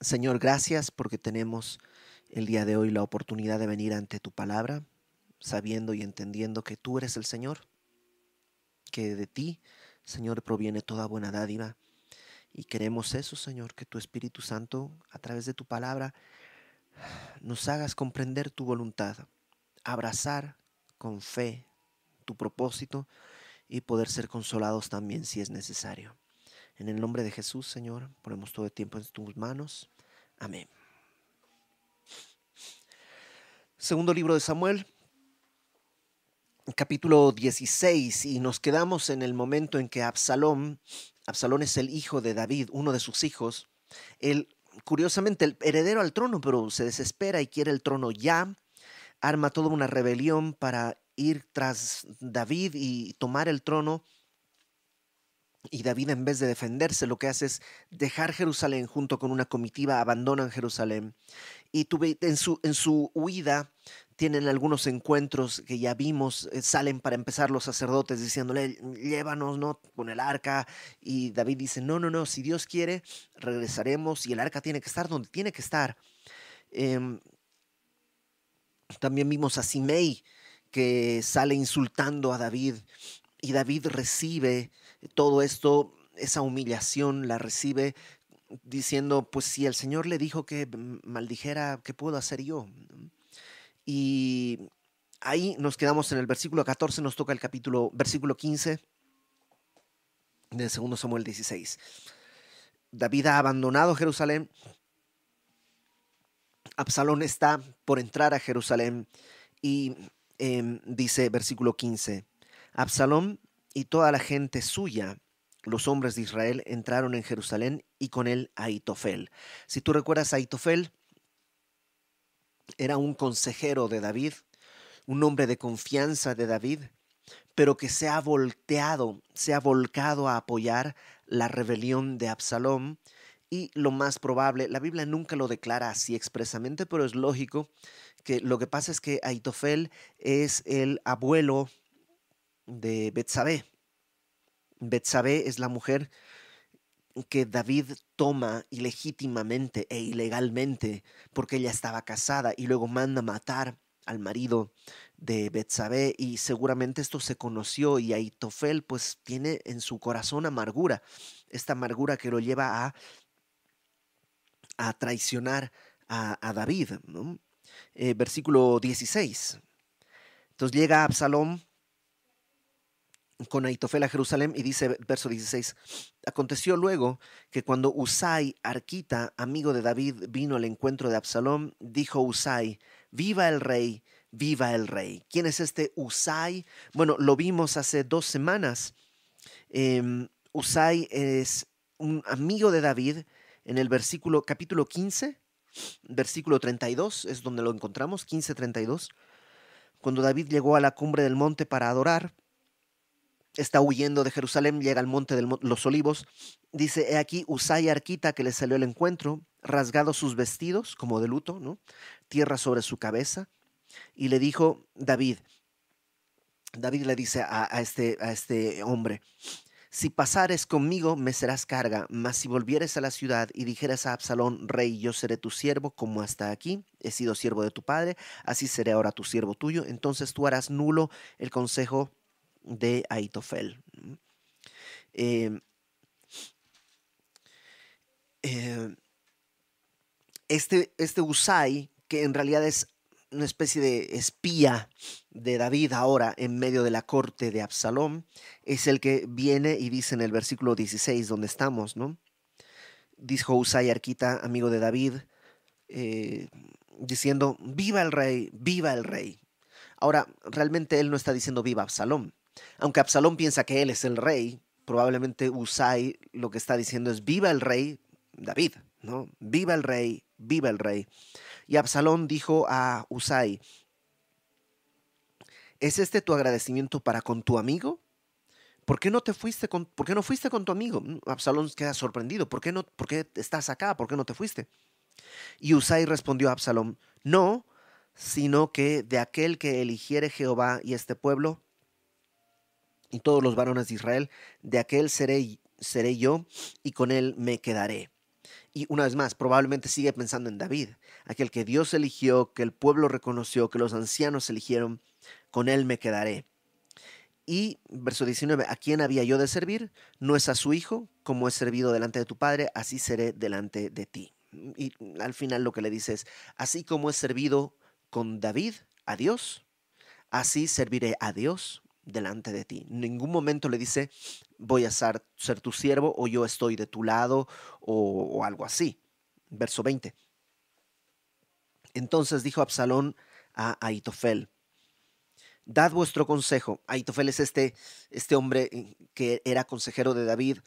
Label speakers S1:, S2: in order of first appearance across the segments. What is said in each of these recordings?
S1: Señor, gracias porque tenemos el día de hoy la oportunidad de venir ante tu palabra, sabiendo y entendiendo que tú eres el Señor, que de ti, Señor, proviene toda buena dádiva. Y queremos eso, Señor, que tu Espíritu Santo, a través de tu palabra, nos hagas comprender tu voluntad, abrazar con fe tu propósito y poder ser consolados también si es necesario. En el nombre de Jesús, Señor, ponemos todo el tiempo en tus manos. Amén. Segundo libro de Samuel, capítulo 16, y nos quedamos en el momento en que Absalón, Absalón es el hijo de David, uno de sus hijos, él, curiosamente, el heredero al trono, pero se desespera y quiere el trono ya, arma toda una rebelión para ir tras David y tomar el trono. Y David en vez de defenderse lo que hace es dejar Jerusalén junto con una comitiva, abandonan Jerusalén. Y en su, en su huida tienen algunos encuentros que ya vimos, eh, salen para empezar los sacerdotes diciéndole, llévanos, ¿no? Con el arca. Y David dice, no, no, no, si Dios quiere, regresaremos y el arca tiene que estar donde tiene que estar. Em, también vimos a Simei, que sale insultando a David y David recibe todo esto, esa humillación, la recibe diciendo, pues si el Señor le dijo que maldijera, ¿qué puedo hacer yo? Y ahí nos quedamos en el versículo 14, nos toca el capítulo, versículo 15 de 2 Samuel 16. David ha abandonado Jerusalén. Absalón está por entrar a Jerusalén y Em, dice versículo 15, Absalón y toda la gente suya, los hombres de Israel, entraron en Jerusalén y con él Aitofel. Si tú recuerdas, Aitofel era un consejero de David, un hombre de confianza de David, pero que se ha volteado, se ha volcado a apoyar la rebelión de Absalón y lo más probable, la Biblia nunca lo declara así expresamente, pero es lógico que lo que pasa es que Aitofel es el abuelo de Betsabé. Betsabé es la mujer que David toma ilegítimamente e ilegalmente porque ella estaba casada y luego manda matar al marido de Betsabé y seguramente esto se conoció y Aitofel pues tiene en su corazón amargura, esta amargura que lo lleva a a traicionar a, David. Eh, versículo 16. Entonces llega Absalom con Aitofel a Jerusalén y dice, verso 16, aconteció luego que cuando Usai, Arquita, amigo de David, vino al encuentro de Absalom, dijo Usai, viva el rey, viva el rey. ¿Quién es este Usai? Bueno, lo vimos hace dos semanas. Em, Usai es un amigo de David en el versículo capítulo 15, versículo 32, es donde lo encontramos, 15, 32. Cuando David llegó a la cumbre del monte para adorar, está huyendo de Jerusalén, llega al monte de los olivos, dice, he aquí Usai Arquita que le salió al encuentro, rasgado sus vestidos como de luto, ¿no? Tierra sobre su cabeza, y le dijo David, David le dice a, a, este, a este hombre, si pasares conmigo, me serás carga, mas si volvieres a la ciudad y dijeras a Absalón, rey, yo seré tu siervo como hasta aquí, he sido siervo de tu padre, así seré ahora tu siervo tuyo, entonces tú harás nulo el consejo de Aitofel. Em, em, este, este Usai, que en realidad es una especie de espía de David ahora en medio de la corte de Absalón, es el que viene y dice en el versículo 16 donde estamos, ¿no? Dijo Usai Arquita, amigo de David, eh, diciendo, viva el rey, viva el rey. Ahora, realmente él no está diciendo viva Absalón. Aunque Absalón piensa que él es el rey, probablemente Usai lo que está diciendo es viva el rey David, ¿no? Viva el rey, viva el rey. Y Absalón dijo a Usai, ¿es este tu agradecimiento para con tu amigo? ¿Por qué no te fuiste con, por qué no fuiste con tu amigo? Mm, Absalón queda sorprendido. ¿Por qué, no, ¿Por qué estás acá? ¿Por qué no te fuiste? Y Usai respondió a Absalón, no, sino que de aquel que eligiere Jehová y este pueblo y todos los varones de Israel, de aquel seré, seré yo y con él me quedaré. Y una vez más, probablemente sigue pensando en David, aquel que Dios eligió, que el pueblo reconoció, que los ancianos eligieron, con él me quedaré. Y verso 19, ¿a quién había yo de servir? No es a su hijo, como he servido delante de tu padre, así seré delante de ti. Y al final lo que le dice es, así como he servido con David a Dios, así serviré a Dios delante de ti. En ningún momento le dice, voy a ser, ser tu siervo o yo estoy de tu lado o, algo así. Verso 20. Entonces dijo Absalón a Aitofel, dad vuestro consejo. Aitofel es este, este hombre eh, que era consejero de David,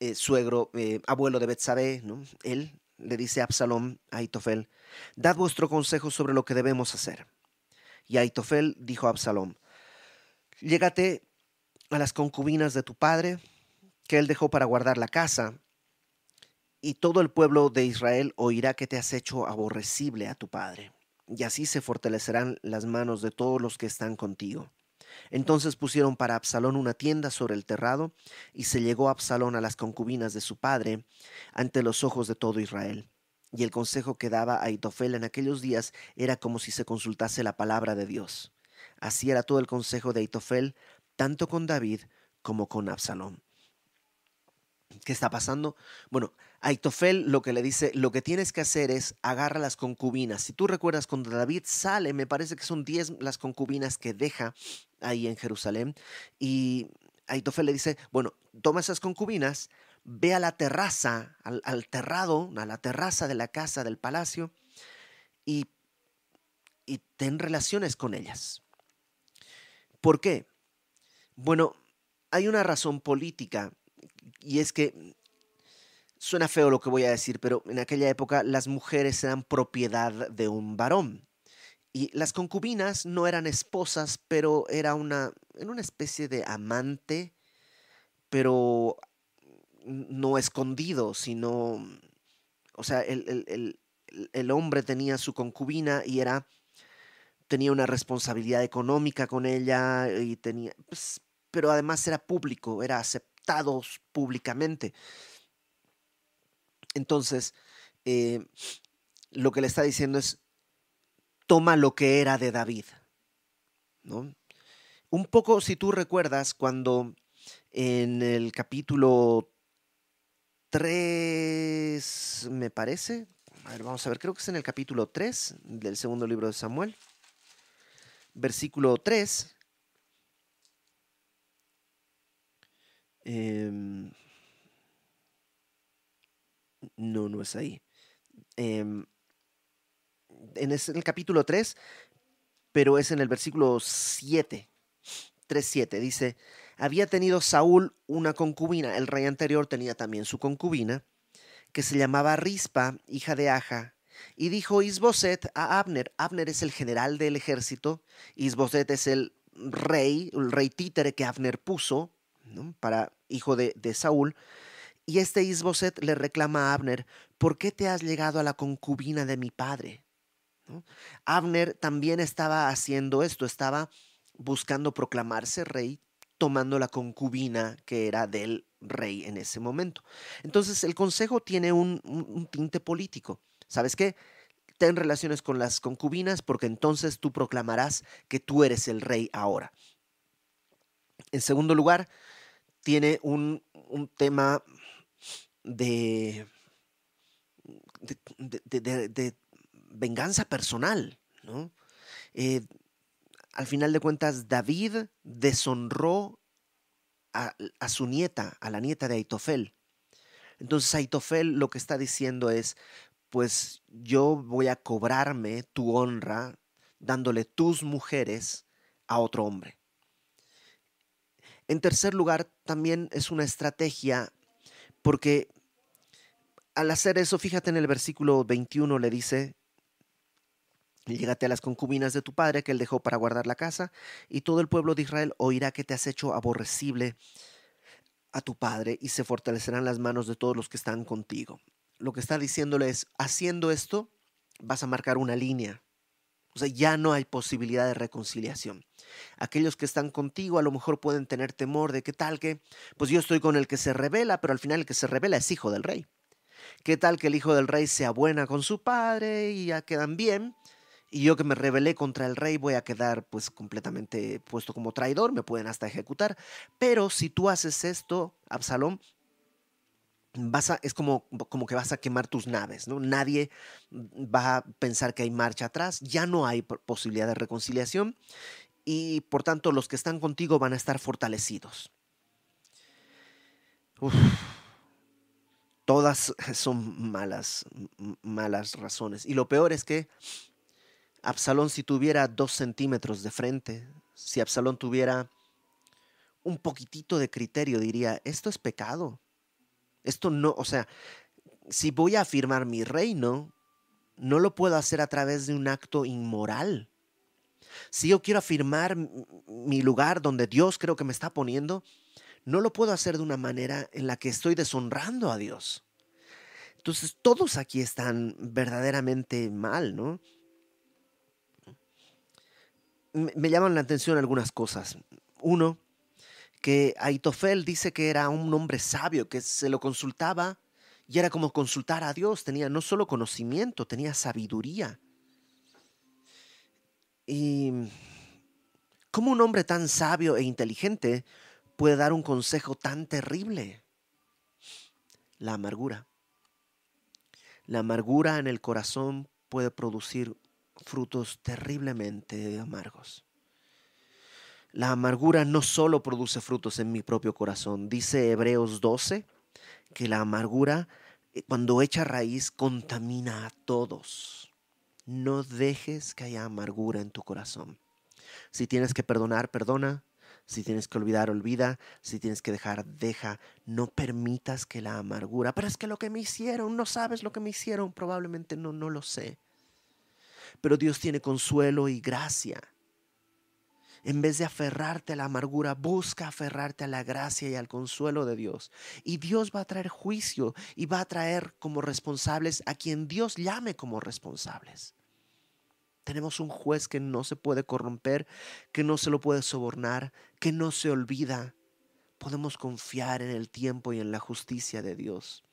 S1: eh, suegro, eh, abuelo de Betsabé, ¿no? Él le dice a Absalón a Aitofel, dad vuestro consejo sobre lo que debemos hacer. Y Aitofel dijo a Absalón, llégate a las concubinas de tu padre, que él dejó para guardar la casa, y todo el pueblo de Israel oirá que te has hecho aborrecible a tu padre, y así se fortalecerán las manos de todos los que están contigo. Entonces pusieron para Absalón una tienda sobre el terrado, y se llegó Absalón a las concubinas de su padre ante los ojos de todo Israel. Y el consejo que daba a Aitofel en aquellos días era como si se consultase la palabra de Dios. Así era todo el consejo de Aitofel, tanto con David como con Absalón. ¿Qué está pasando? Bueno, Aitofel lo que le dice, lo que tienes que hacer es agarra las concubinas. Si tú recuerdas cuando David sale, me parece que son 10 las concubinas que deja ahí en Jerusalén. Y Aitofel le dice, bueno, toma esas concubinas, ve a la terraza, al, al terrado, a la terraza de la casa del palacio y, y ten relaciones con ellas. ¿Por qué? Bueno, hay una razón política y es que suena feo lo que voy a decir, pero en aquella época las mujeres eran propiedad de un varón. Y las concubinas no eran esposas, pero era una, una especie de amante, pero no escondido, sino, o sea, el, el, el hombre tenía su concubina y era, tenía una responsabilidad económica con ella, y tenía, pues, pero además era público, era aceptado públicamente. Entonces, eh, lo que le está diciendo es, toma lo que era de David. ¿no? Un poco, si tú recuerdas, cuando en el capítulo 3, me parece, a ver, vamos a ver, creo que es en el capítulo 3 del segundo libro de Samuel, versículo 3. Eh, no, no es ahí. Em, en, el capítulo 3, pero es en el versículo 7. 3.7 dice, había tenido Saúl una concubina, el rey anterior tenía también su concubina, que se llamaba Rispa, hija de Aja, y dijo Isboset a Abner, Abner es el general del ejército, Isboset es el rey, el rey títere que Abner puso, para hijo de, de Saúl, y este Isboset le reclama a Abner, ¿por qué te has llegado a la concubina de mi padre? Abner también estaba haciendo esto, estaba buscando proclamarse rey, tomando la concubina que era del rey en ese momento. Entonces el consejo tiene un tinte político. ¿Sabes qué? Ten relaciones con las concubinas porque entonces tú proclamarás que tú eres el rey ahora. En segundo lugar, tiene un, un tema de, de, venganza personal, ¿no? Eh, al final de cuentas, David deshonró a, a, su nieta, a la nieta de Aitofel. Entonces Aitofel lo que está diciendo es, pues yo voy a cobrarme tu honra dándole tus mujeres a otro hombre. En tercer lugar, también es una estrategia porque al hacer eso, fíjate en el versículo 21 le dice, Llégate a las concubinas de tu padre que él dejó para guardar la casa, y todo el pueblo de Israel oirá que te has hecho aborrecible a tu padre, y se fortalecerán las manos de todos los que están contigo. Lo que está diciéndole es, haciendo esto, vas a marcar una línea. O sea, ya no hay posibilidad de reconciliación. Aquellos que están contigo a lo mejor pueden tener temor de que tal que, pues yo estoy con el que se revela, pero al final el que se revela es hijo del rey. ¿Qué tal que el hijo del rey sea buena con su padre y ya quedan bien? Y yo que me rebelé contra el rey voy a quedar pues completamente puesto como traidor, me pueden hasta ejecutar. Pero si tú haces esto, Absalón, vas a, es como, como que vas a quemar tus naves, ¿no? Nadie va a pensar que hay marcha atrás, ya no hay posibilidad de reconciliación y por tanto los que están contigo van a estar fortalecidos. todas son malas, malas razones. Y lo peor es que Absalón si tuviera dos centímetros de frente, si Absalón tuviera un poquitito de criterio, diría, esto es pecado. Esto no, o sea, si voy a afirmar mi reino, no lo puedo hacer a través de un acto inmoral. Si yo quiero afirmar mi lugar donde Dios creo que me está poniendo, no lo puedo hacer de una manera en la que estoy deshonrando a Dios. Entonces todos aquí están verdaderamente mal, ¿no? Me llaman la atención algunas cosas. Uno, que Aitofel dice que era un hombre sabio, que se lo consultaba y era como consultar a Dios, tenía no solo conocimiento, tenía sabiduría. Y cómo un hombre tan sabio e inteligente puede dar un consejo tan terrible? La amargura. La amargura en el corazón puede producir frutos terriblemente amargos. La amargura no solo produce frutos en mi propio corazón. Dice Hebreos 12 que la amargura, eh, cuando echa raíz, contamina a todos. No dejes que haya amargura en tu corazón. Si tienes que perdonar, perdona. Si tienes que olvidar, olvida. Si tienes que dejar, deja. No permitas que la amargura. Pero es que lo que me hicieron, no sabes lo que me hicieron. Probablemente no, no lo sé. Pero Dios tiene consuelo y gracia. En vez de aferrarte a la amargura, busca aferrarte a la gracia y al consuelo de Dios. Y Dios va a traer juicio y va a traer como responsables a quien Dios llame como responsables. Tenemos un juez que no se puede corromper, que no se lo puede sobornar, que no se olvida. Podemos confiar en el tiempo y en la justicia de Dios.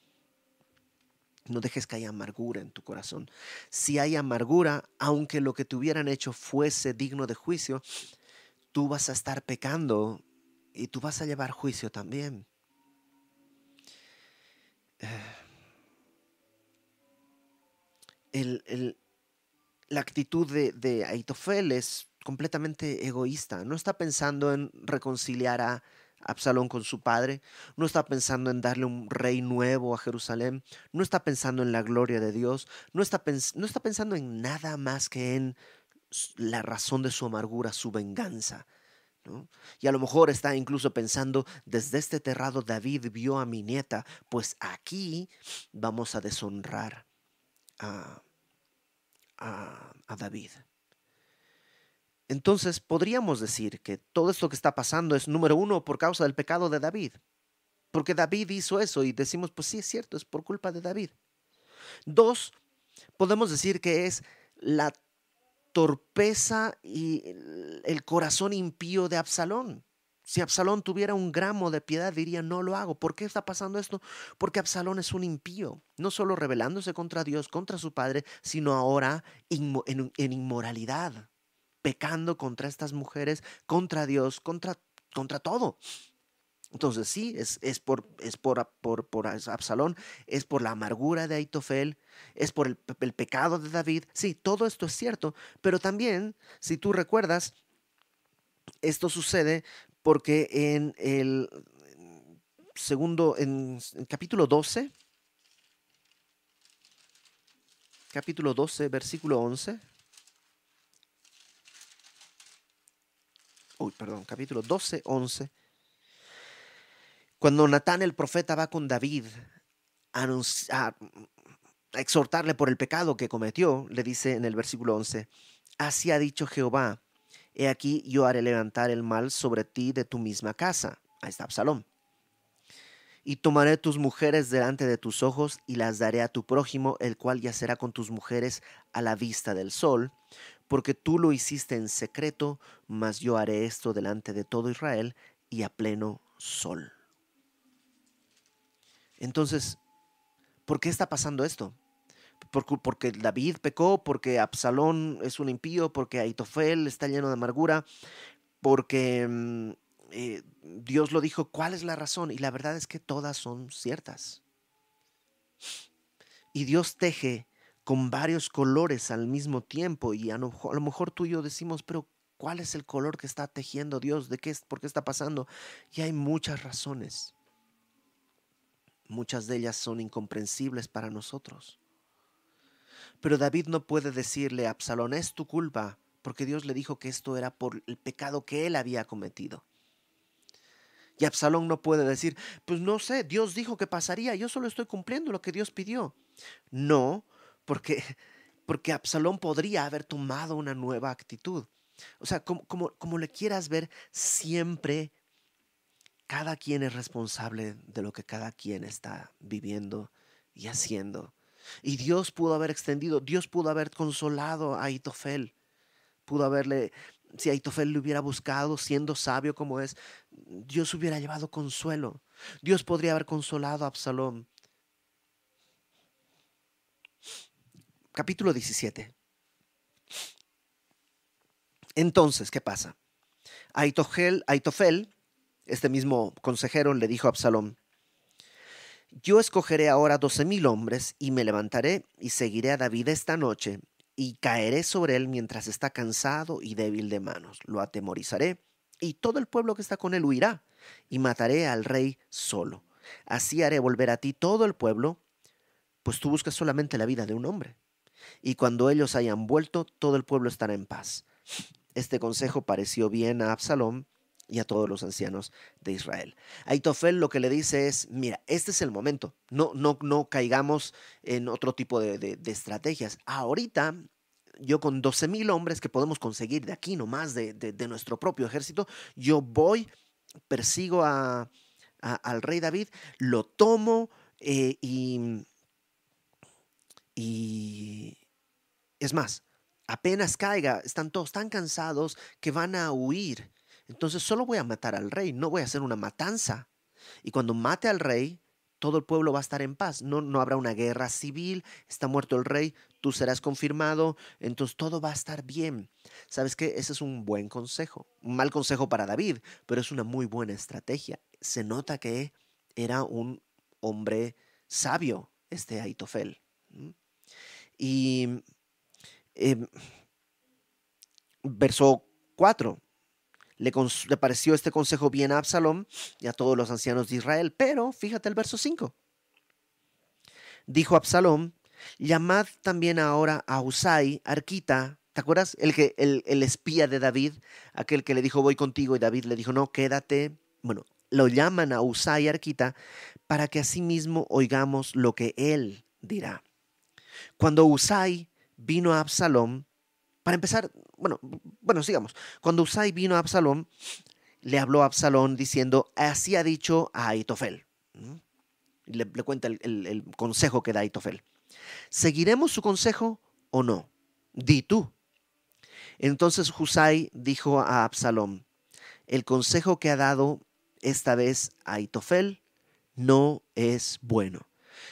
S1: No dejes que haya amargura en tu corazón. Si hay amargura, aunque lo que te hubieran hecho fuese digno de juicio, tú vas a estar pecando y tú vas a llevar juicio también. La actitud de, Aitofel es completamente egoísta. No está pensando en reconciliar a Absalón con su padre, no está pensando en darle un rey nuevo a Jerusalén, no está pensando en la gloria de Dios, no está pensando en nada más que en la razón de su amargura, su venganza. Y a lo mejor está incluso pensando, desde este terrado David vio a mi nieta, pues aquí vamos a deshonrar a, a, David. Entonces podríamos decir que todo esto que está pasando es, número uno, por causa del pecado de David. Porque David hizo eso y decimos, pues sí, es cierto, es por culpa de David. Dos, podemos decir que es la torpeza y el corazón impío de Absalón. Si Absalón tuviera un gramo de piedad, diría, no lo hago. ¿Por qué está pasando esto? Porque Absalón es un impío, no solo rebelándose contra Dios, contra su padre, sino ahora en, inmoralidad, pecando contra estas mujeres, contra Dios, contra, contra todo. Entonces sí, es, es, por, es por, por, por, Absalón, es por la amargura de Aitofel, es por el, el pecado de David. Sí, todo esto es cierto, pero también, si tú recuerdas, esto sucede porque en el segundo, en, capítulo 12, capítulo 12, versículo 11. Uy, perdón, capítulo 12, 11. Cuando Natán el profeta va con David a, exhortarle por el pecado que cometió, le dice en el versículo 11, así ha dicho Jehová, He aquí yo haré levantar el mal sobre ti de tu misma casa. Ahí está Absalón. Y tomaré tus mujeres delante de tus ojos y las daré a tu prójimo, el cual yacerá con tus mujeres a la vista del sol, porque tú lo hiciste en secreto, mas yo haré esto delante de todo Israel y a pleno sol. Entonces, ¿Por qué está pasando esto? porque David pecó, porque Absalón es un impío, porque Aitofel está lleno de amargura, porque mm, eh, Dios lo dijo, ¿cuál es la razón? Y la verdad es que todas son ciertas. Y Dios teje con varios colores al mismo tiempo y a lo, a lo mejor tú y yo decimos, pero ¿cuál es el color que está tejiendo Dios? ¿De qué, ¿Por qué está pasando? Y hay muchas razones. Muchas de ellas son incomprensibles para nosotros. Pero David no puede decirle a Absalón, es tu culpa, porque Dios le dijo que esto era por el pecado que él había cometido. Y Absalón no puede decir, pues no sé, Dios dijo que pasaría, yo solo estoy cumpliendo lo que Dios pidió. No, porque, porque Absalón podría haber tomado una nueva actitud. O sea, como, como, como le quieras ver, siempre cada quien es responsable de lo que cada quien está viviendo y haciendo. Y Dios pudo haber extendido, Dios pudo haber consolado a Aitofel. Pudo haberle, si Aitofel le hubiera buscado, siendo sabio como es, Dios hubiera llevado consuelo. Dios podría haber consolado a Absalón. Capítulo 17. Entonces, ¿qué pasa? Aitofel, Aitofel, este mismo consejero, le dijo a Absalón, yo escogeré ahora doce mil hombres y me levantaré y seguiré a David esta noche y caeré sobre él mientras está cansado y débil de manos. Lo atemorizaré y todo el pueblo que está con él huirá y mataré al rey solo. Así haré volver a ti todo el pueblo, pues tú buscas solamente la vida de un hombre. Y cuando ellos hayan vuelto, todo el pueblo estará en paz. Este consejo pareció bien a Absalón y a todos los ancianos de Israel. Aitofel lo que le dice es, mira, este es el momento, no, no, no caigamos en otro tipo de, estrategias. Ahorita yo con 12 mil hombres que podemos conseguir de aquí nomás, de, de, nuestro propio ejército, yo voy, persigo a, al rey David, lo tomo eh, y, y es más, apenas caiga, están todos tan cansados que van a huir entonces solo voy a matar al rey, no voy a hacer una matanza. Y cuando mate al rey, todo el pueblo va a estar en paz. No, no habrá una guerra civil, está muerto el rey, tú serás confirmado, entonces todo va a estar bien. ¿Sabes qué? Ese es un buen consejo. Un mal consejo para David, pero es una muy buena estrategia. Se nota que era un hombre sabio, este Aitofel. Y em, verso 4. Le, pareció este consejo bien a Absalom y a todos los ancianos de Israel, pero fíjate el verso 5. Dijo Absalom, llamad también ahora a Usai, Arquita, ¿te acuerdas? El, que, el, el espía de David, aquel que le dijo voy contigo y David le dijo no, quédate. Bueno, lo llaman a Usai, Arquita, para que asimismo oigamos lo que él dirá. Cuando Usai vino a Absalom, para empezar, bueno, bueno, sigamos. Cuando Usai vino a Absalón, le habló a Absalón diciendo, así ha dicho a Aitofel. Le, cuenta el, el, consejo que da Aitofel. ¿Seguiremos su consejo o no? Di tú. Entonces Husai dijo a Absalón, el consejo que ha dado esta vez a Aitofel no es bueno.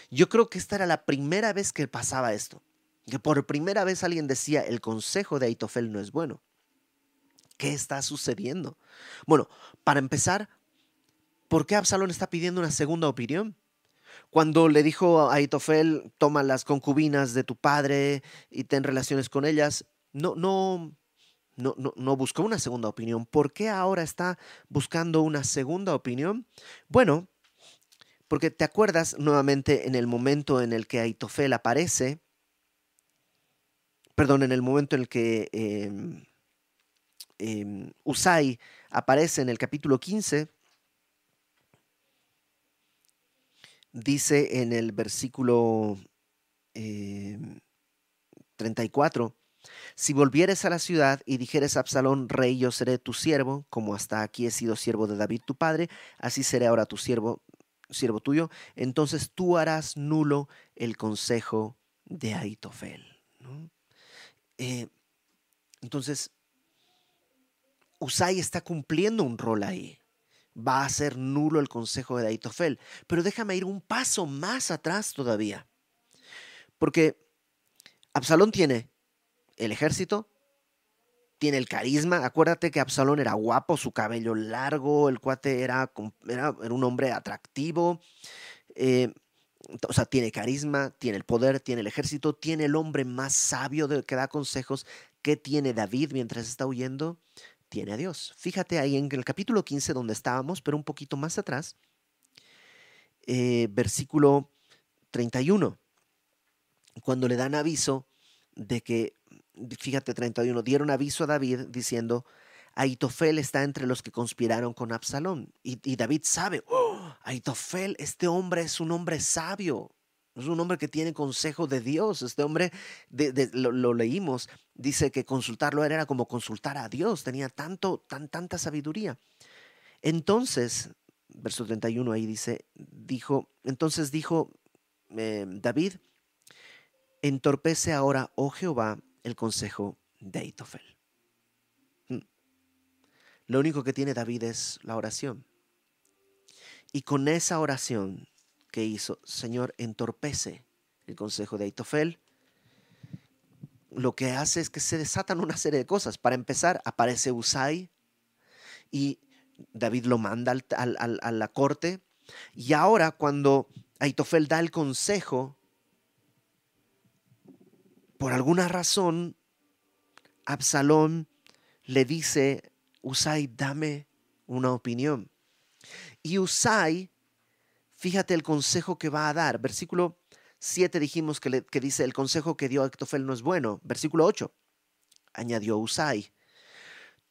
S1: Yo creo que esta era la primera vez que pasaba esto que por primera vez alguien decía, el consejo de Aitofel no es bueno. ¿Qué está sucediendo? Bueno, para empezar, ¿por qué Absalón está pidiendo una segunda opinión? Cuando le dijo a Aitofel, toma las concubinas de tu padre y ten relaciones con ellas, no, no, no, no, no buscó una segunda opinión. ¿Por qué ahora está buscando una segunda opinión? Bueno, porque te acuerdas nuevamente en el momento en el que Aitofel aparece, perdón, en el momento en el que em, Usai aparece en el capítulo 15, dice en el versículo 34, em, si volvieres a la ciudad y dijeres a Absalón, rey, yo seré tu siervo, como hasta aquí he sido siervo de David tu padre, así seré ahora tu siervo, siervo tuyo, entonces tú harás nulo el consejo de Aitofel. Eh, entonces, Usai está cumpliendo un rol ahí. va a ser nulo el consejo de Aitofel. Pero déjame ir un paso más atrás todavía. Porque Absalón tiene el ejército, tiene el carisma. Acuérdate que Absalón era guapo, su cabello largo, el cuate era, era, un hombre atractivo. Eh, o sea, tiene carisma, tiene el poder, tiene el ejército, tiene el hombre más sabio que da consejos. ¿Qué tiene David mientras está huyendo? Tiene a Dios. Fíjate ahí en el capítulo 15 donde estábamos, pero un poquito más atrás, eh, versículo 31, cuando le dan aviso de que, fíjate 31, dieron aviso a David diciendo, Aitofel está entre los que conspiraron con Absalón. Y, David sabe, oh, Aitofel, este hombre es un hombre sabio, es un hombre que tiene consejo de Dios. Este hombre, lo, leímos, dice que consultarlo era como consultar a Dios, tenía tanto, tan, tanta sabiduría. Entonces, verso 31 ahí dice, dijo, entonces dijo eh, David, entorpece ahora, oh Jehová, el consejo de Aitofel. Hmm. Lo único que tiene David es la oración. Y con esa oración que hizo, Señor, entorpece el consejo de Aitofel, lo que hace es que se desatan una serie de cosas. Para empezar, aparece Usai y David lo manda a la corte. Y ahora cuando Aitofel da el consejo, por alguna razón, Absalón le dice, Usai, dame una opinión. Y Usai, fíjate el consejo que va a dar. Versículo 7 dijimos que, que dice, el consejo que dio Aitofel no es bueno. Versículo 8, añadió Usai.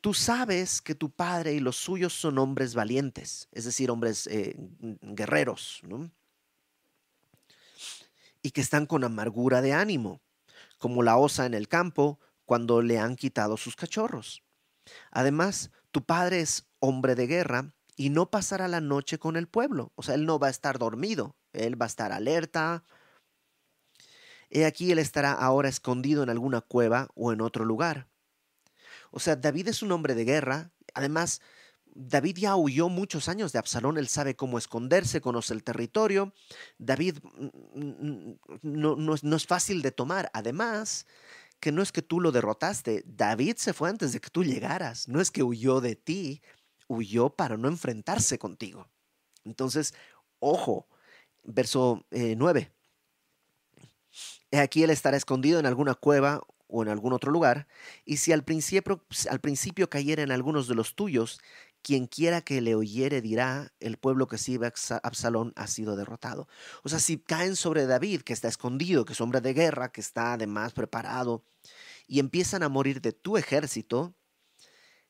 S1: Tú sabes que tu padre y los suyos son hombres valientes, es decir, hombres eh, guerreros, y que están con amargura de ánimo como la osa en el campo cuando le han quitado sus cachorros. Además, tu padre es hombre de guerra y no pasará la noche con el pueblo. O sea, él no va a estar dormido, él va a estar alerta. He aquí, él estará ahora escondido en alguna cueva o en otro lugar. O sea, David es un hombre de guerra. Además, David ya huyó muchos años de Absalón, él sabe cómo esconderse, conoce el territorio. David mm, mm, no, no, es fácil de tomar. Además, que no es que tú lo derrotaste, David se fue antes de que tú llegaras, no es que huyó de ti, huyó para no enfrentarse contigo. Entonces, ojo, verso 9. Eh, aquí él estará escondido en alguna cueva o en algún otro lugar, y si al principio, al principio cayera en algunos de los tuyos, quien quiera que le oyere dirá, el pueblo que sirve a Absalón ha sido derrotado. O sea, si caen sobre David, que está escondido, que es hombre de guerra, que está además preparado, y empiezan a morir de tu ejército,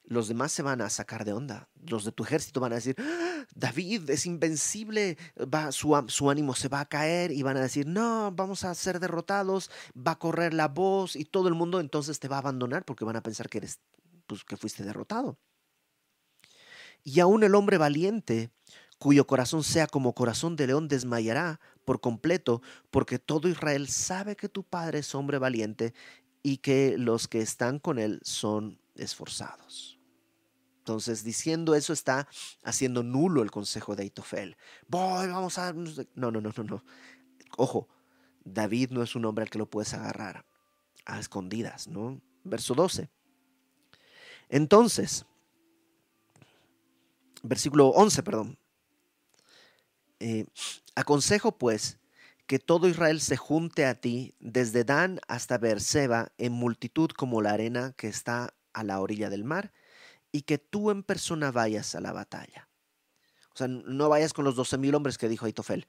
S1: los demás se van a sacar de onda. Los de tu ejército van a decir, ¡Ah! David es invencible, va, su, su, ánimo se va a caer y van a decir, no, vamos a ser derrotados, va a correr la voz y todo el mundo entonces te va a abandonar porque van a pensar que eres, pues que fuiste derrotado. Y aún el hombre valiente, cuyo corazón sea como corazón de león, desmayará por completo, porque todo Israel sabe que tu padre es hombre valiente y que los que están con él son esforzados. Entonces, diciendo eso, está haciendo nulo el consejo de Aitofel. Voy, vamos a. No, no, no, no, no. Ojo, David no es un hombre al que lo puedes agarrar a escondidas, ¿no? Verso 12. Entonces, versículo 11, perdón. Eh, aconsejo pues que todo Israel se junte a ti desde Dan hasta Beerseba en multitud como la arena que está a la orilla del mar y que tú en persona vayas a la batalla. O sea, no vayas con los doce mil hombres que dijo Aitofel.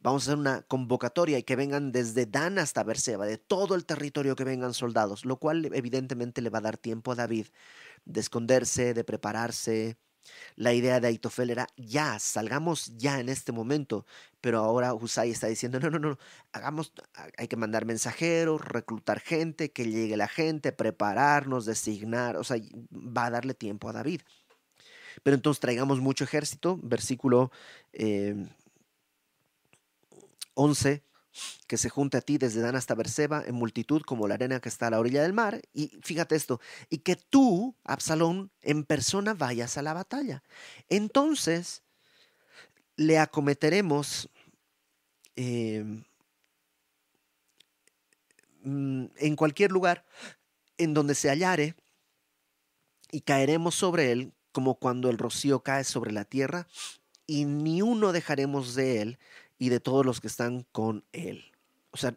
S1: Vamos a hacer una convocatoria y que vengan desde Dan hasta Beerseba, de todo el territorio que vengan soldados, lo cual evidentemente le va a dar tiempo a David de esconderse, de prepararse, la idea de Aitofel era ya, salgamos ya en este momento, pero ahora Husay está diciendo, no, no, no, hagamos, hay que mandar mensajeros, reclutar gente, que llegue la gente, prepararnos, designar, o sea, va a darle tiempo a David. Pero entonces traigamos mucho ejército, versículo 11, eh, que se junte a ti desde Dan hasta Berseba en multitud como la arena que está a la orilla del mar. Y fíjate esto, y que tú, Absalón, en persona vayas a la batalla. Entonces le acometeremos em, mm, en cualquier lugar en donde se hallare y caeremos sobre él como cuando el rocío cae sobre la tierra y ni uno dejaremos de él y de todos los que están con él. O sea,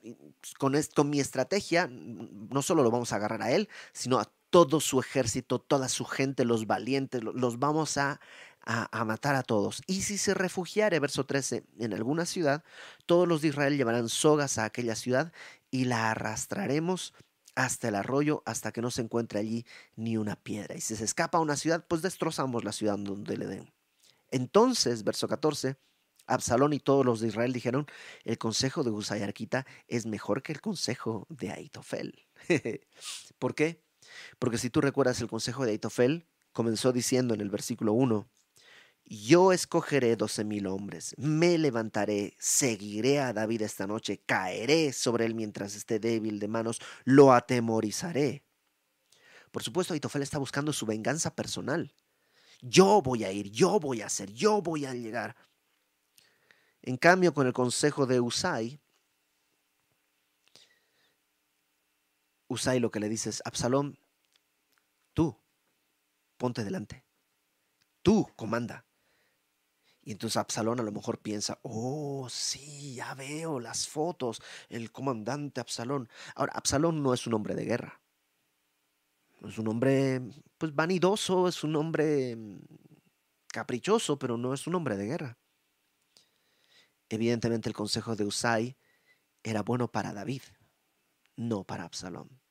S1: con, con mi estrategia, no solo lo vamos a agarrar a él, sino a todo su ejército, toda su gente, los valientes, los vamos a, a, matar a todos. Y si se refugiare, verso 13, en alguna ciudad, todos los de Israel llevarán sogas a aquella ciudad y la arrastraremos hasta el arroyo hasta que no se encuentre allí ni una piedra. Y si se escapa a una ciudad, pues destrozamos la ciudad donde le den. Entonces, verso 14, Absalón y todos los de Israel dijeron, el consejo de Usay Arquita es mejor que el consejo de Aitofel. ¿Por qué? Porque si tú recuerdas el consejo de Aitofel, comenzó diciendo en el versículo 1, yo escogeré doce mil hombres, me levantaré, seguiré a David esta noche, caeré sobre él mientras esté débil de manos, lo atemorizaré. Por supuesto, Aitofel está buscando su venganza personal. Yo voy a ir, yo voy a hacer, yo voy a llegar. En cambio, con el consejo de Usai, Usai lo que le dice es, Absalón, tú, ponte delante. Tú, comanda. Y entonces Absalón a lo mejor piensa, oh, sí, ya veo las fotos, el comandante Absalón. Ahora, Absalón no es un hombre de guerra. Es un hombre, pues, vanidoso, es un hombre mm, caprichoso, pero no es un hombre de guerra. Evidentemente el consejo de Usai era bueno para David, no para Absalón.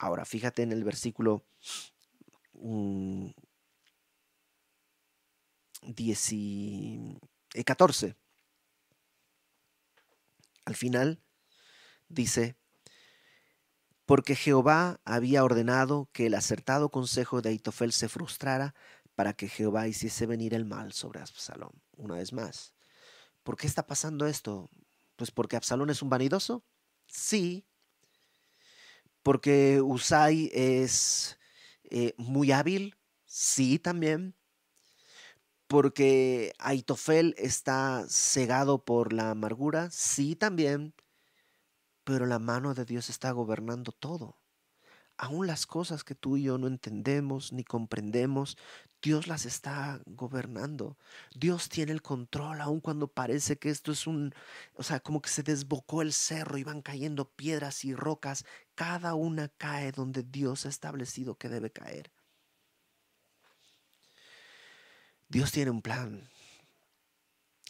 S1: Ahora, fíjate en el versículo 14. Mm, Al final dice, porque Jehová había ordenado que el acertado consejo de Aitofel se frustrara para que Jehová hiciese venir el mal sobre Absalón. Una vez más, ¿Por qué está pasando esto? Pues porque Absalón es un vanidoso. Sí. Porque Usai es eh, muy hábil. Sí, también. Porque Aitofel está cegado por la amargura. Sí, también. Pero la mano de Dios está gobernando todo aún las cosas que tú y yo no entendemos ni comprendemos, Dios las está gobernando. Dios tiene el control, aun cuando parece que esto es un, o sea, como que se desbocó el cerro y van cayendo piedras y rocas. Cada una cae donde Dios ha establecido que debe caer. Dios tiene un plan.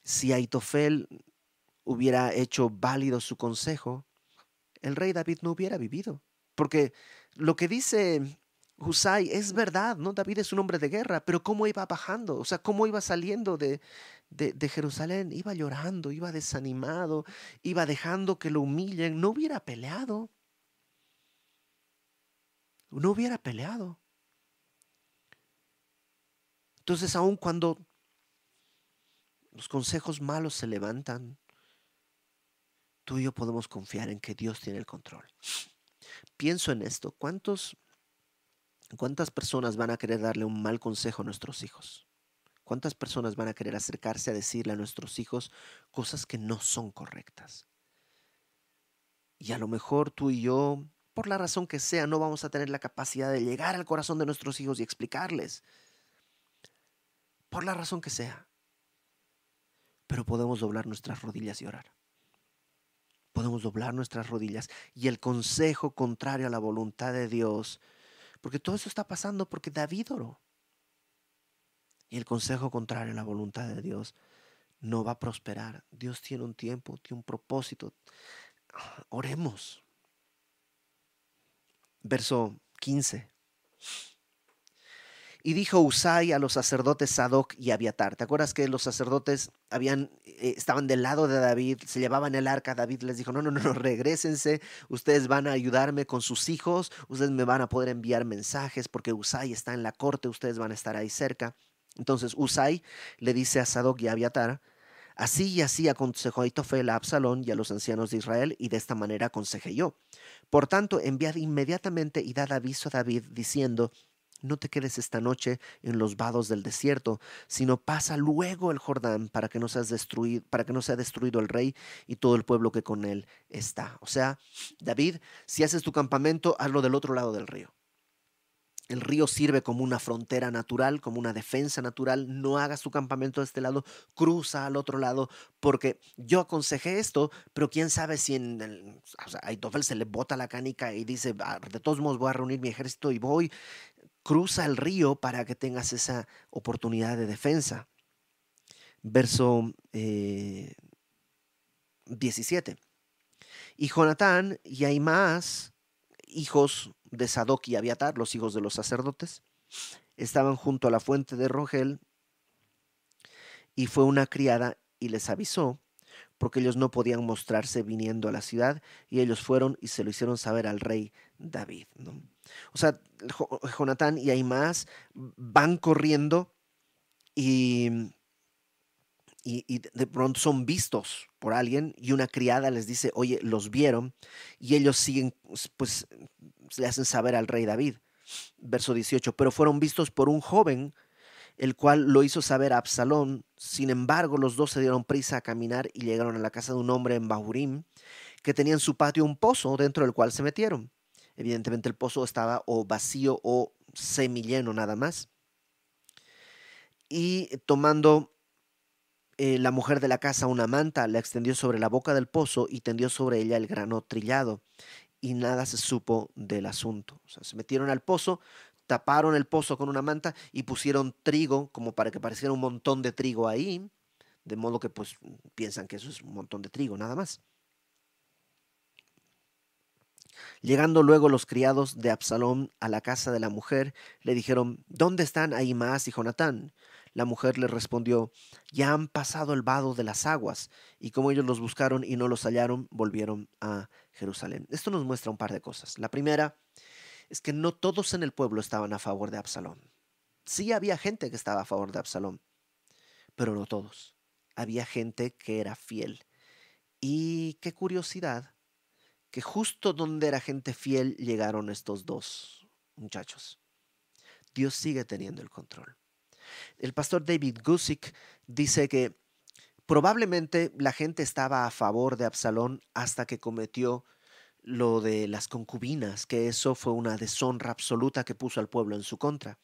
S1: Si Aitofel hubiera hecho válido su consejo, el rey David no hubiera vivido. Porque lo que dice Husay es verdad, ¿no? David es un hombre de guerra, pero ¿cómo iba bajando? O sea, ¿cómo iba saliendo de, de, Jerusalén? Iba llorando, iba desanimado, iba dejando que lo humillen. No hubiera peleado. No hubiera peleado. Entonces, aun cuando los consejos malos se levantan, tú y yo podemos confiar en que Dios tiene el control pienso en esto, ¿cuántos, ¿cuántas personas van a querer darle un mal consejo a nuestros hijos? ¿Cuántas personas van a querer acercarse a decirle a nuestros hijos cosas que no son correctas? Y a lo mejor tú y yo, por la razón que sea, no vamos a tener la capacidad de llegar al corazón de nuestros hijos y explicarles. Por la razón que sea. Pero podemos doblar nuestras rodillas y orar podemos doblar nuestras rodillas y el consejo contrario a la voluntad de Dios, porque todo eso está pasando porque David oró. Y el consejo contrario a la voluntad de Dios no va a prosperar. Dios tiene un tiempo, tiene un propósito. Oremos. Verso 15. Y dijo Usai a los sacerdotes Sadoc y Abiatar. ¿Te acuerdas que los sacerdotes habían, eh, estaban del lado de David, se llevaban el arca? David les dijo, no, no, no, no, regresense, ustedes van a ayudarme con sus hijos, ustedes me van a poder enviar mensajes porque Usai está en la corte, ustedes van a estar ahí cerca. Entonces Usai le dice a Sadoc y a Abiatar, Así y así aconsejó Aitofel a Absalón y a los ancianos de Israel, y de esta manera aconsejé yo. Por tanto, enviad inmediatamente y dad aviso a David, diciendo, no te quedes esta noche en los vados del desierto, sino pasa luego el Jordán para que no seas destruido, para que no sea destruido el rey y todo el pueblo que con él está. O sea, David, si haces tu campamento, hazlo del otro lado del río. El río sirve como una frontera natural, como una defensa natural. No hagas tu campamento de este lado, cruza al otro lado, porque yo aconsejé esto, pero quién sabe si en el, se le bota la canica y dice, ah, de todos modos voy a reunir mi ejército y voy cruza el río para que tengas esa oportunidad de defensa. Verso 17. Eh, y Jonatán y más hijos de Sadoc y Abiatar, los hijos de los sacerdotes, estaban junto a la fuente de Rogel, y fue una criada y les avisó, porque ellos no podían mostrarse viniendo a la ciudad, y ellos fueron y se lo hicieron saber al rey David. O sea, Jonatán y Aimás van corriendo y, y, de pronto son vistos por alguien y una criada les dice, oye, los vieron y ellos siguen, pues le hacen saber al rey David. Verso 18, pero fueron vistos por un joven, el cual lo hizo saber a Absalón. Sin embargo, los dos se dieron prisa a caminar y llegaron a la casa de un hombre en Bahurim, que tenía en su patio un pozo dentro del cual se metieron. Evidentemente el pozo estaba o vacío o semilleno nada más. Y tomando eh, la mujer de la casa una manta, la extendió sobre la boca del pozo y tendió sobre ella el grano trillado. Y nada se supo del asunto. Se metieron al pozo, taparon el pozo con una manta y pusieron trigo como para que pareciera un montón de trigo ahí. De modo que pues piensan que eso es un montón de trigo, nada más. Llegando luego los criados de Absalón a la casa de la mujer, le dijeron, ¿Dónde están Ahimaas y Jonatán? La mujer le respondió, Ya han pasado el vado de las aguas, y como ellos los buscaron y no los hallaron, volvieron a Jerusalén. Esto nos muestra un par de cosas. La primera es que no todos en el pueblo estaban a favor de Absalón. Sí había gente que estaba a favor de Absalón, pero no todos. Había gente que era fiel. Y qué curiosidad que justo donde era gente fiel llegaron estos dos muchachos. Dios sigue teniendo el control. El pastor David Gusick dice que probablemente la gente estaba a favor de Absalón hasta que cometió lo de las concubinas, que eso fue una deshonra absoluta que puso al pueblo en su contra.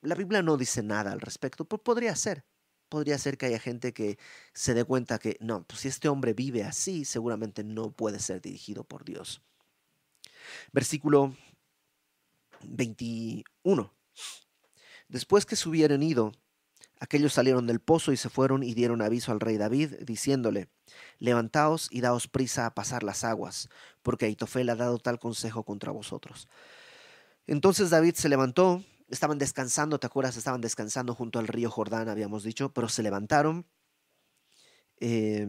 S1: La Biblia no dice nada al respecto, pero podría ser podría ser que haya gente que se dé cuenta que no, pues si este hombre vive así, seguramente no puede ser dirigido por Dios. Versículo 21. Después que se hubieran ido, aquellos salieron del pozo y se fueron y dieron aviso al rey David, diciéndole, levantaos y daos prisa a pasar las aguas, porque Aitofel ha dado tal consejo contra vosotros. Entonces David se levantó estaban descansando, ¿te acuerdas? Estaban descansando junto al río Jordán, habíamos dicho, pero se levantaron. Eh,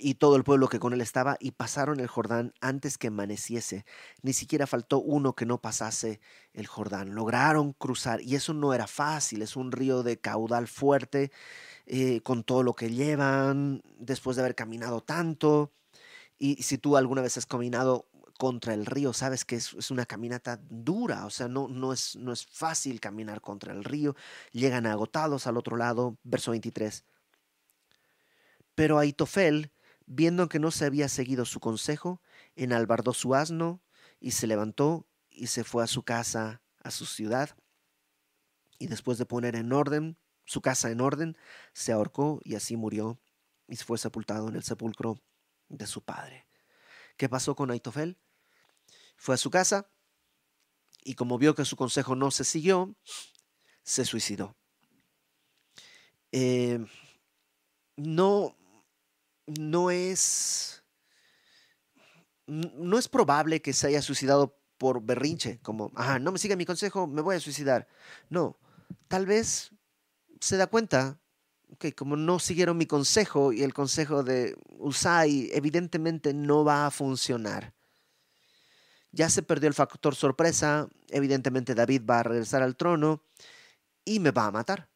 S1: y todo el pueblo que con él estaba, y pasaron el Jordán antes que amaneciese. Ni siquiera faltó uno que no pasase el Jordán. Lograron cruzar, y eso no era fácil, es un río de caudal fuerte, eh, con todo lo que llevan, después de haber caminado tanto. Y si tú alguna vez has caminado contra el río, sabes que es, una caminata dura, o sea, no, no, es, no es fácil caminar contra el río, llegan agotados al otro lado, verso 23. Pero Aitofel, viendo que no se había seguido su consejo, enalbardó su asno y se levantó y se fue a su casa, a su ciudad, y después de poner en orden su casa en orden, se ahorcó y así murió y fue sepultado en el sepulcro de su padre. ¿Qué pasó con Aitofel? Fue a su casa y como vio que su consejo no se siguió, se suicidó. Eh, no, no es, no es probable que se haya suicidado por berrinche, como, ah, no me siga mi consejo, me voy a suicidar. No, tal vez se da cuenta que como no siguieron mi consejo y el consejo de Usai evidentemente no va a funcionar. Ya se perdió el factor sorpresa, evidentemente David va a regresar al trono y me va a matar.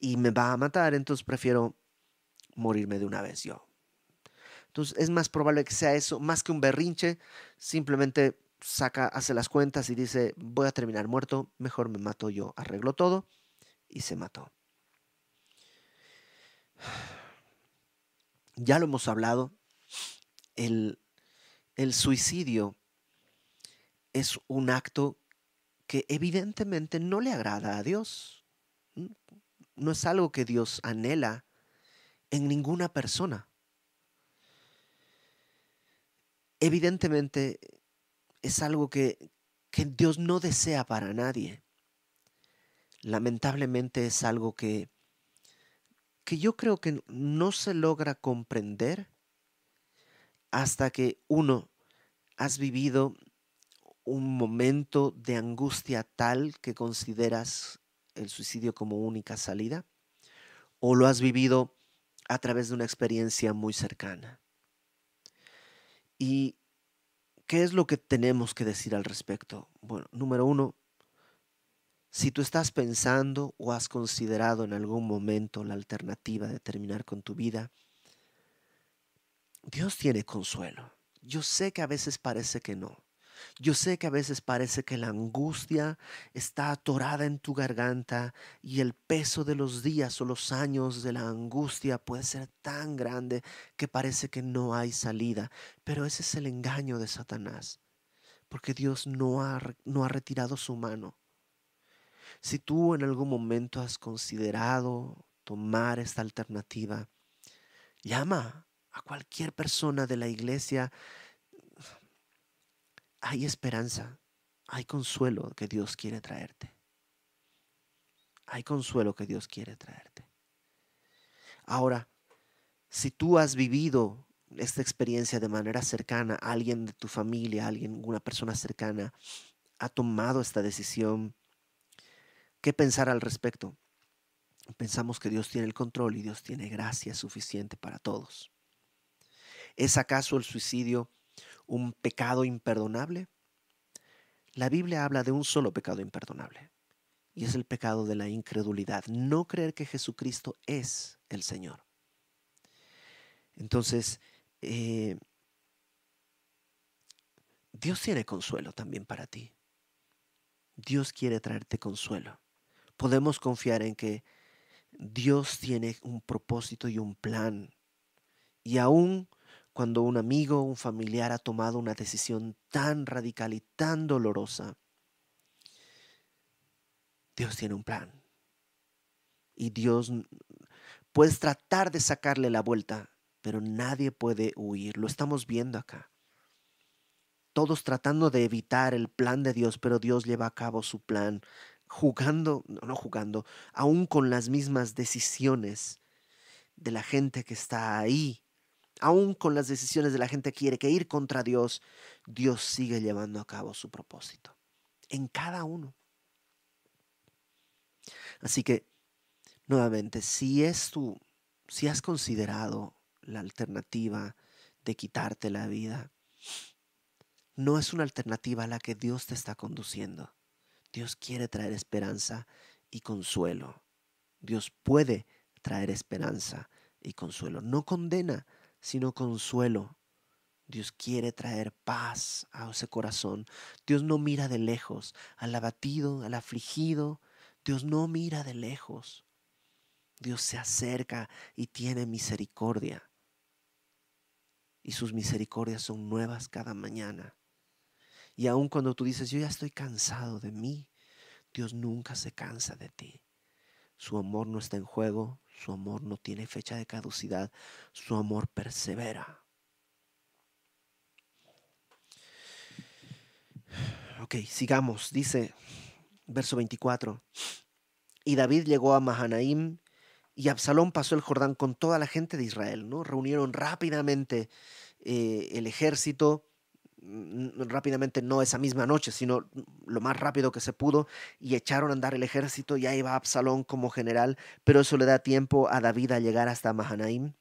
S1: y me va a matar, entonces prefiero morirme de una vez yo. Entonces es más probable que sea eso, más que un berrinche, simplemente saca, hace las cuentas y dice, voy a terminar muerto, mejor me mato yo, arreglo todo y se mató. Ya lo hemos hablado, el, el suicidio es un acto que evidentemente no le agrada a Dios. No es algo que Dios anhela en ninguna persona. Evidentemente es algo que, que Dios no desea para nadie. Lamentablemente es algo que, que yo creo que no se logra comprender hasta que uno has vivido un momento de angustia tal que consideras el suicidio como única salida o lo has vivido a través de una experiencia muy cercana. ¿Y qué es lo que tenemos que decir al respecto? Bueno, número uno, si tú estás pensando o has considerado en algún momento la alternativa de terminar con tu vida, Dios tiene consuelo. Yo sé que a veces parece que no. Yo sé que a veces parece que la angustia está atorada en tu garganta y el peso de los días o los años de la angustia puede ser tan grande que parece que no hay salida. Pero ese es el engaño de Satanás, porque Dios no ha, no ha retirado su mano. Si tú en algún momento has considerado tomar esta alternativa, llama a cualquier persona de la iglesia, hay esperanza, hay consuelo que Dios quiere traerte. Hay consuelo que Dios quiere traerte. Ahora, si tú has vivido esta experiencia de manera cercana, alguien de tu familia, alguien, una persona cercana, ha tomado esta decisión, ¿qué pensar al respecto? Pensamos que Dios tiene el control y Dios tiene gracia suficiente para todos. ¿Es acaso el suicidio un pecado imperdonable? La Biblia habla de un solo pecado imperdonable, y es el pecado de la incredulidad, no creer que Jesucristo es el Señor. Entonces, eh, Dios tiene consuelo también para ti. Dios quiere traerte consuelo. Podemos confiar en que Dios tiene un propósito y un plan. Y aún cuando un amigo, un familiar ha tomado una decisión tan radical y tan dolorosa, Dios tiene un plan. Y Dios, puedes tratar de sacarle la vuelta, pero nadie puede huir. Lo estamos viendo acá. Todos tratando de evitar el plan de Dios, pero Dios lleva a cabo su plan, jugando, no jugando, aún con las mismas decisiones de la gente que está ahí aún con las decisiones de la gente que quiere que ir contra Dios, Dios sigue llevando a cabo su propósito en cada uno. Así que, nuevamente, si es tu, si has considerado la alternativa de quitarte la vida, no es una alternativa a la que Dios te está conduciendo. Dios quiere traer esperanza y consuelo. Dios puede traer esperanza y consuelo. No condena, sino consuelo. Dios quiere traer paz a ese corazón. Dios no mira de lejos al abatido, al afligido. Dios no mira de lejos. Dios se acerca y tiene misericordia. Y sus misericordias son nuevas cada mañana. Y aun cuando tú dices, yo ya estoy cansado de mí, Dios nunca se cansa de ti. Su amor no está en juego, su amor no tiene fecha de caducidad, su amor persevera. Ok, sigamos. Dice verso 24. Y David llegó a Mahanaim y Absalón pasó el Jordán con toda la gente de Israel. ¿no? Reunieron rápidamente eh, el ejército rápidamente, no esa misma noche, sino lo más rápido que se pudo, y echaron a andar el ejército, y ahí va Absalón como general, pero eso le da tiempo a David a llegar hasta Mahanaim.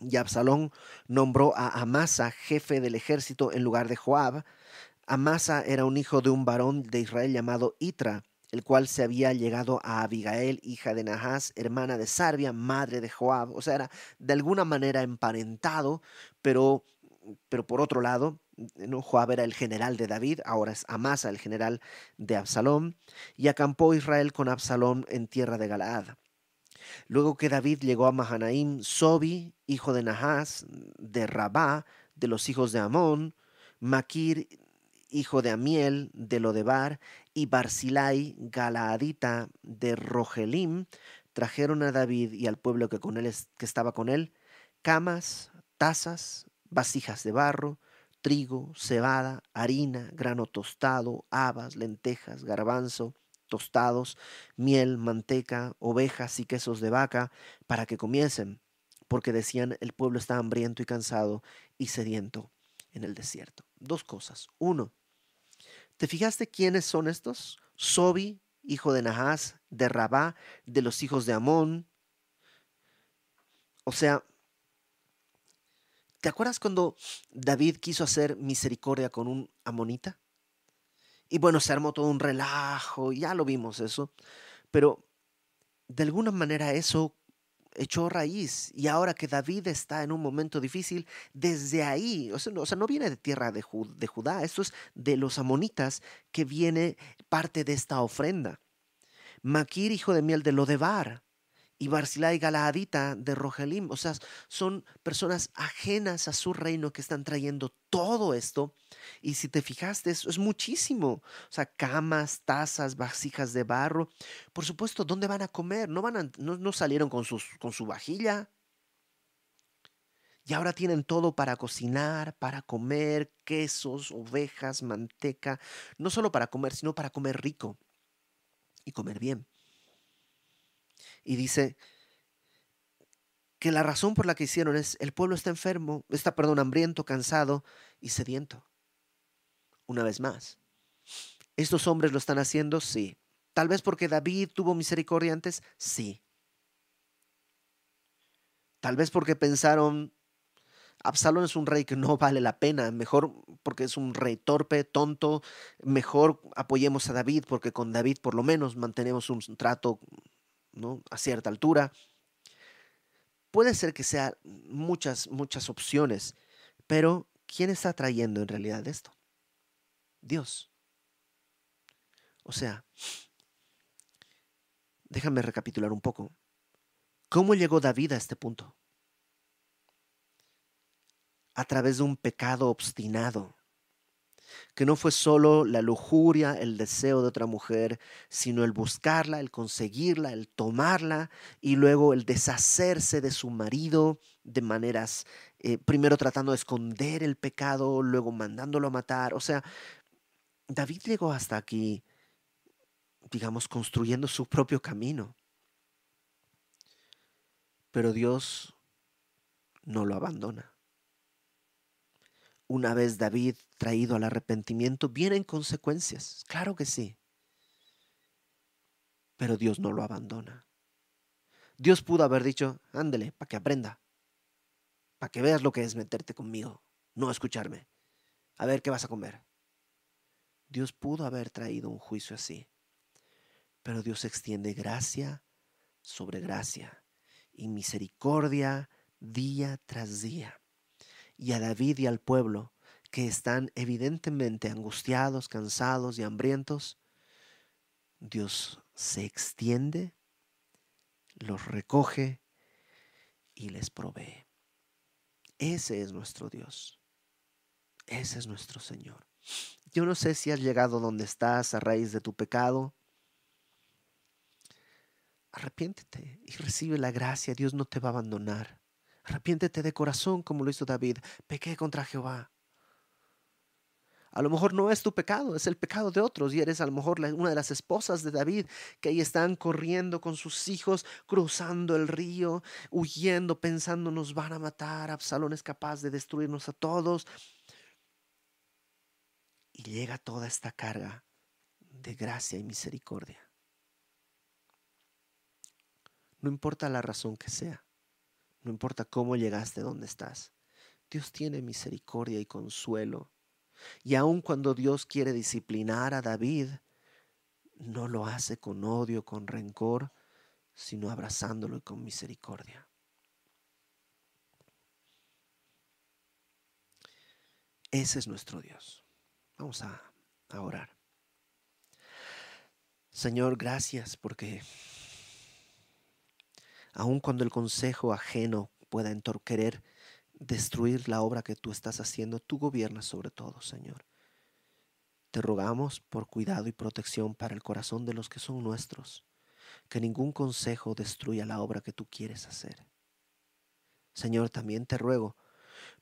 S1: Y Absalón nombró a Amasa jefe del ejército en lugar de Joab. Amasa era un hijo de un varón de Israel llamado Itra, el cual se había llegado a Abigail, hija de Nahas, hermana de Sarbia, madre de Joab. O sea, era de alguna manera emparentado, pero, pero por otro lado. Joab era el general de David, ahora es Amasa el general de Absalón, y acampó Israel con Absalón en tierra de Galaad. Luego que David llegó a Mahanaim, Sobi, hijo de Nahas, de Rabá, de los hijos de Amón, Maquir, hijo de Amiel, de Lodebar, y Barzilai, Galaadita, de Rogelim, trajeron a David y al pueblo que, con él, que estaba con él, camas, tazas, vasijas de barro, trigo, cebada, harina, grano tostado, habas, lentejas, garbanzo, tostados, miel, manteca, ovejas y quesos de vaca, para que comiesen, porque decían el pueblo está hambriento y cansado y sediento en el desierto. Dos cosas. Uno, ¿te fijaste quiénes son estos? Sobi, hijo de Nahas, de Rabá, de los hijos de Amón. O sea, ¿te acuerdas cuando David quiso hacer misericordia con un amonita? Y bueno, se armó todo un relajo, ya lo vimos eso, pero de alguna manera eso echó raíz y ahora que David está en un momento difícil, desde ahí, o sea, no, viene de tierra de, de Judá, esto es de los amonitas que viene parte de esta ofrenda. Maquir, hijo de miel de Lodebar, y Barzilai Galaadita de Rogelim. O sea, son personas ajenas a su reino que están trayendo todo esto. Y si te fijaste, es, es muchísimo. O sea, camas, tazas, vasijas de barro. Por supuesto, ¿dónde van a comer? No, van a, no, salieron con, con su vajilla. Y ahora tienen todo para cocinar, para comer, quesos, ovejas, manteca. No solo para comer, sino para comer rico y comer bien y dice que la razón por la que hicieron es el pueblo está enfermo, está, perdón, hambriento, cansado y sediento. Una vez más, ¿estos hombres lo están haciendo? Sí. Tal vez porque David tuvo misericordia antes, sí. Tal vez porque pensaron, Absalón es un rey que no vale la pena, mejor porque es un rey torpe, tonto, mejor apoyemos a David porque con David por lo menos mantenemos un trato a cierta altura. Puede ser que sea muchas, muchas opciones, pero ¿quién está trayendo en realidad esto? Dios. O sea, déjame recapitular un poco. ¿Cómo llegó David a este punto? A través de un pecado obstinado que no fue solo la lujuria, el deseo de otra mujer, sino el buscarla, el conseguirla, el tomarla y luego el deshacerse de su marido de maneras, eh, primero tratando de esconder el pecado, luego mandándolo a matar. O sea, David llegó hasta aquí, digamos, construyendo su propio camino. Pero Dios no lo abandona una vez David traído al arrepentimiento, vienen consecuencias, claro que sí. Pero Dios no lo abandona. Dios pudo haber dicho, ándele, para que aprenda, para que veas lo que es meterte conmigo, no escucharme. A ver qué vas a comer. Dios pudo haber traído un juicio así, pero Dios extiende gracia sobre gracia y misericordia día tras día y a David y al pueblo, que están evidentemente angustiados, cansados y hambrientos, Dios se extiende, los recoge y les provee. Ese es nuestro Dios. Ese es nuestro Señor. Yo no sé si has llegado donde estás a raíz de tu pecado. Arrepiéntete y recibe la gracia. Dios no te va a abandonar. Arrepiéntete de corazón como lo hizo David. Pequé contra Jehová. A lo mejor no es tu pecado, es el pecado de otros y eres a lo mejor una de las esposas de David que ahí están corriendo con sus hijos, cruzando el río, huyendo, pensando nos van a matar, Absalón es capaz de destruirnos a todos. Y llega toda esta carga de gracia y misericordia. No importa la razón que sea. No importa cómo llegaste donde estás. Dios tiene misericordia y consuelo. Y aun cuando Dios quiere disciplinar a David, no lo hace con odio, con rencor, sino abrazándolo con misericordia. Ese es nuestro Dios. Vamos a, a orar. Señor, gracias porque aun cuando el consejo ajeno pueda querer destruir la obra que tú estás haciendo, tú gobiernas sobre todo, Señor. Te rogamos por cuidado y protección para el corazón de los que son nuestros, que ningún consejo destruya la obra que tú quieres hacer. Señor, también te ruego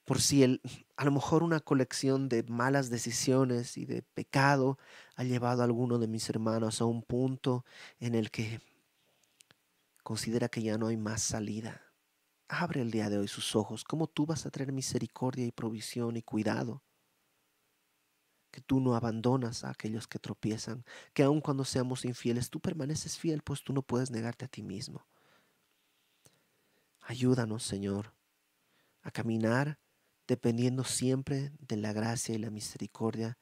S1: por si el, a lo mejor una colección de malas decisiones y de pecado ha llevado a alguno de mis hermanos a un punto en el que considera que ya no hay más salida. Abre el día de hoy sus ojos, cómo tú vas a traer misericordia y provisión y cuidado que tú no abandonas a aquellos que tropiezan, que aun cuando seamos infieles, tú permaneces fiel, pues tú no puedes negarte a ti mismo. Ayúdanos, Señor, a caminar dependiendo siempre de la gracia y la misericordia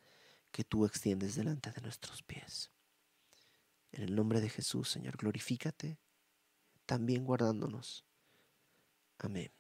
S1: que tú extiendes delante de nuestros pies. En el nombre de Jesús, Señor, glorifícate, también guardándonos. Amén.